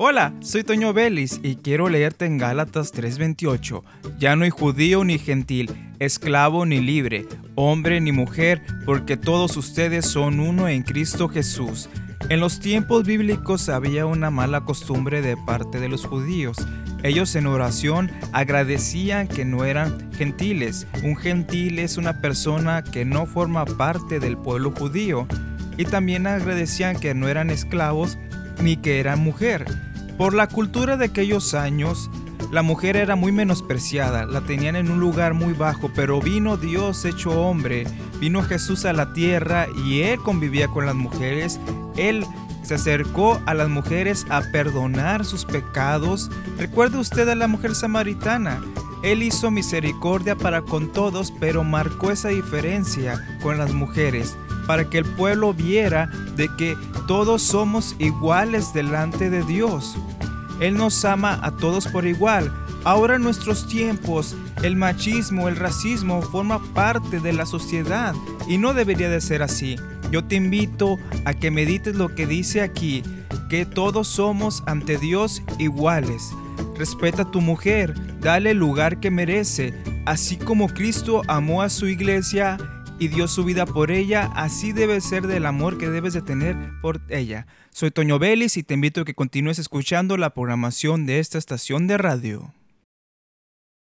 Hola, soy Toño Vélez y quiero leerte en Gálatas 3:28. Ya no hay judío ni gentil, esclavo ni libre, hombre ni mujer, porque todos ustedes son uno en Cristo Jesús. En los tiempos bíblicos había una mala costumbre de parte de los judíos. Ellos en oración agradecían que no eran gentiles. Un gentil es una persona que no forma parte del pueblo judío. Y también agradecían que no eran esclavos ni que eran mujer. Por la cultura de aquellos años, la mujer era muy menospreciada, la tenían en un lugar muy bajo, pero vino Dios hecho hombre, vino Jesús a la tierra y Él convivía con las mujeres, Él se acercó a las mujeres a perdonar sus pecados. Recuerde usted a la mujer samaritana, Él hizo misericordia para con todos, pero marcó esa diferencia con las mujeres para que el pueblo viera de que todos somos iguales delante de Dios. Él nos ama a todos por igual. Ahora en nuestros tiempos, el machismo, el racismo forma parte de la sociedad y no debería de ser así. Yo te invito a que medites lo que dice aquí, que todos somos ante Dios iguales. Respeta a tu mujer, dale el lugar que merece, así como Cristo amó a su iglesia y dio su vida por ella, así debe ser del amor que debes de tener por ella. Soy Toño Vélez y te invito a que continúes escuchando la programación de esta estación de radio.